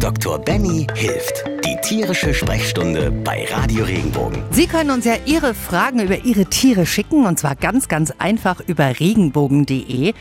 Dr. Benny hilft. Die tierische Sprechstunde bei Radio Regenbogen. Sie können uns ja Ihre Fragen über Ihre Tiere schicken und zwar ganz, ganz einfach über regenbogen.de.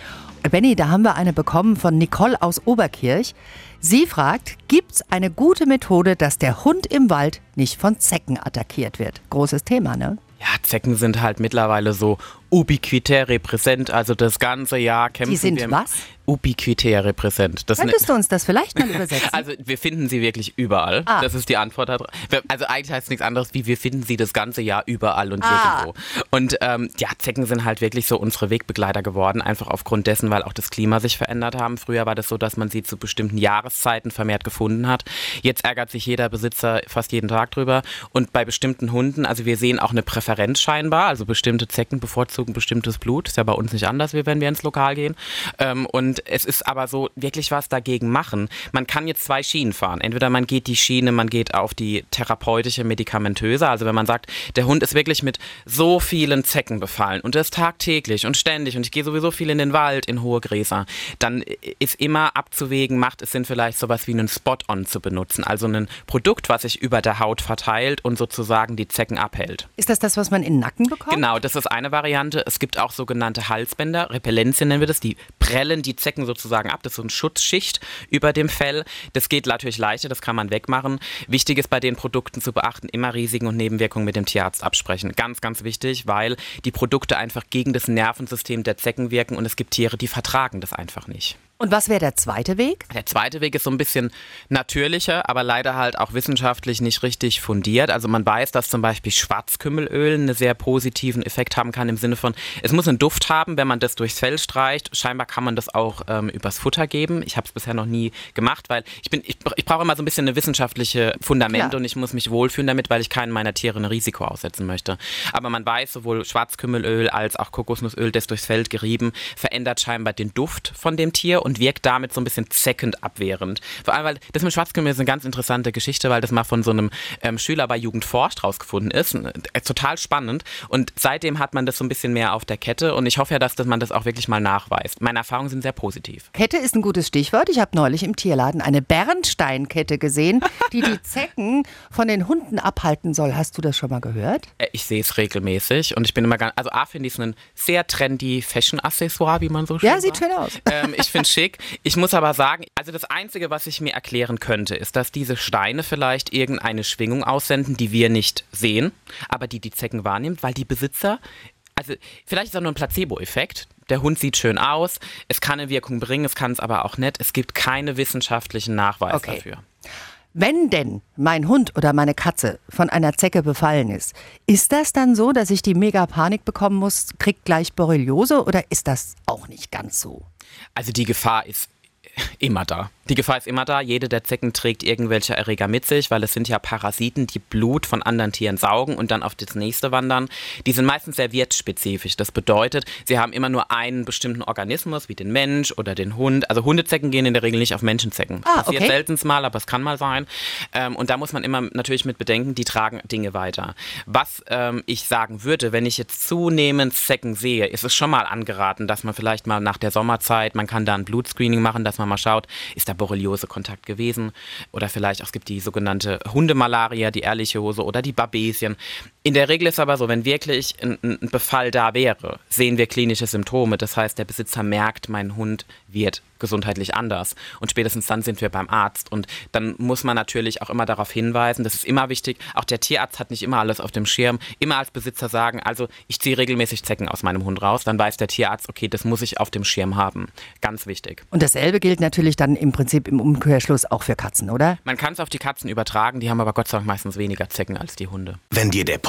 Benny, da haben wir eine bekommen von Nicole aus Oberkirch. Sie fragt, gibt es eine gute Methode, dass der Hund im Wald nicht von Zecken attackiert wird? Großes Thema, ne? Ja, Zecken sind halt mittlerweile so ubiquitär repräsent, also das ganze Jahr kämpfen Die sind wir. was? Ubiquitär repräsent. Das Könntest du uns das vielleicht mal übersetzen? also wir finden sie wirklich überall. Ah. Das ist die Antwort darauf. Also eigentlich heißt es nichts anderes wie wir finden sie das ganze Jahr überall und Ah. irgendwo. Und ähm, ja, Zecken sind halt wirklich so unsere Wegbegleiter geworden, einfach aufgrund dessen, weil auch das Klima sich verändert haben. Früher war das so, dass man sie zu bestimmten Jahreszeiten vermehrt gefunden hat. Jetzt ärgert sich jeder Besitzer fast jeden Tag drüber. Und bei bestimmten Hunden, also wir sehen auch eine Präferenz scheinbar, also bestimmte Zecken bevorzugen bestimmtes Blut. Ist ja bei uns nicht anders, wie wenn wir ins Lokal gehen. Ähm, und es ist aber so, wirklich was dagegen machen. Man kann jetzt zwei Schienen fahren. Entweder man geht die Schiene, man geht auf die therapeutische, medikamentöse. Also wenn man sagt, der Hund ist wirklich mit so vielen Zecken befallen und das tagtäglich und ständig und ich gehe sowieso viel in den Wald, in hohe Gräser, dann ist immer abzuwägen, macht es Sinn, vielleicht sowas wie einen Spot-on zu benutzen. Also ein Produkt, was sich über der Haut verteilt und sozusagen die Zecken abhält. Ist das das, was man in den Nacken bekommt? Genau, das ist eine Variante. Es gibt auch sogenannte Halsbänder, Repellenzien nennen wir das, die prellen die Zecken sozusagen ab. Das ist so eine Schutzschicht über dem Fell. Das geht natürlich leichter, das kann man wegmachen. Wichtig ist bei den Produkten zu beachten, immer Risiken und Nebenwirkungen mit dem Tierarzt absprechen. Ganz, ganz wichtig, weil die Produkte einfach gegen das Nervensystem der Zecken wirken und es gibt Tiere, die vertragen das einfach nicht. Und was wäre der zweite Weg? Der zweite Weg ist so ein bisschen natürlicher, aber leider halt auch wissenschaftlich nicht richtig fundiert. Also man weiß, dass zum Beispiel Schwarzkümmelöl einen sehr positiven Effekt haben kann im Sinne von, es muss einen Duft haben, wenn man das durchs Fell streicht. Scheinbar kann man das auch ähm, übers Futter geben. Ich habe es bisher noch nie gemacht, weil ich bin, ich, ich brauche immer so ein bisschen eine wissenschaftliche Fundament Klar. und ich muss mich wohlfühlen damit, weil ich keinen meiner Tiere ein Risiko aussetzen möchte. Aber man weiß, sowohl Schwarzkümmelöl als auch Kokosnussöl, das durchs Fell gerieben, verändert scheinbar den Duft von dem Tier und wirkt damit so ein bisschen zeckend abwehrend. Vor allem, weil das mit Schwarzkümmel ist eine ganz interessante Geschichte, weil das mal von so einem ähm, Schüler bei Jugend forscht rausgefunden ist. Äh, total spannend. Und seitdem hat man das so ein bisschen mehr auf der Kette und ich hoffe ja, dass, dass man das auch wirklich mal nachweist. Meine Erfahrungen sind sehr positiv. Kette ist ein gutes Stichwort. Ich habe neulich im Tierladen eine Bernsteinkette gesehen, die die Zecken von den Hunden abhalten soll. Hast du das schon mal gehört? Äh, Ich sehe es regelmäßig und ich bin immer ganz, also A finde ich es ein sehr trendy Fashion-Accessoire, wie man so schön Ja, sieht sagt. schön aus. Ähm, ich finde es schick. Ich muss aber sagen, also das Einzige, was ich mir erklären könnte, ist, dass diese Steine vielleicht irgendeine Schwingung aussenden, die wir nicht sehen, aber die die Zecken wahrnimmt, weil die Besitzer, also vielleicht ist auch nur ein Placebo-Effekt. Der Hund sieht schön aus, es kann eine Wirkung bringen, es kann es aber auch nicht. Es gibt keine wissenschaftlichen Nachweise Okay. dafür. Wenn denn mein Hund oder meine Katze von einer Zecke befallen ist, ist das dann so, dass ich die mega Panik bekommen muss, kriegt gleich Borreliose oder ist das auch nicht ganz so? Also die Gefahr ist immer da. Die Gefahr ist immer da. Jede der Zecken trägt irgendwelche Erreger mit sich, weil es sind ja Parasiten, die Blut von anderen Tieren saugen und dann auf das nächste wandern. Die sind meistens sehr wirtsspezifisch. Das bedeutet, sie haben immer nur einen bestimmten Organismus, wie den Mensch oder den Hund. Also Hundezecken gehen in der Regel nicht auf Menschenzecken. Ah, Passiert okay. selten mal, aber es kann mal sein. Ähm, und da muss man immer natürlich mit bedenken, die tragen Dinge weiter. Was ähm, ich sagen würde, wenn ich jetzt zunehmend Zecken sehe, ist es schon mal angeraten, dass man vielleicht mal nach der Sommerzeit, man kann da ein Blutscreening machen, dass man mal schaut, ist da Borreliose-Kontakt gewesen oder vielleicht auch es gibt die sogenannte Hundemalaria, die ehrliche Hose oder die Babesien. In der Regel ist aber so, wenn wirklich ein, ein Befall da wäre, sehen wir klinische Symptome. Das heißt, der Besitzer merkt, mein Hund wird gesundheitlich anders. Und spätestens dann sind wir beim Arzt. Und dann muss man natürlich auch immer darauf hinweisen, das ist immer wichtig, auch der Tierarzt hat nicht immer alles auf dem Schirm. Immer als Besitzer sagen, also ich ziehe regelmäßig Zecken aus meinem Hund raus, dann weiß der Tierarzt, okay, das muss ich auf dem Schirm haben. Ganz wichtig. Und dasselbe gilt natürlich dann im Prinzip im Umkehrschluss auch für Katzen, oder? Man kann es auf die Katzen übertragen, die haben aber Gott sei Dank meistens weniger Zecken als die Hunde. Wenn dir der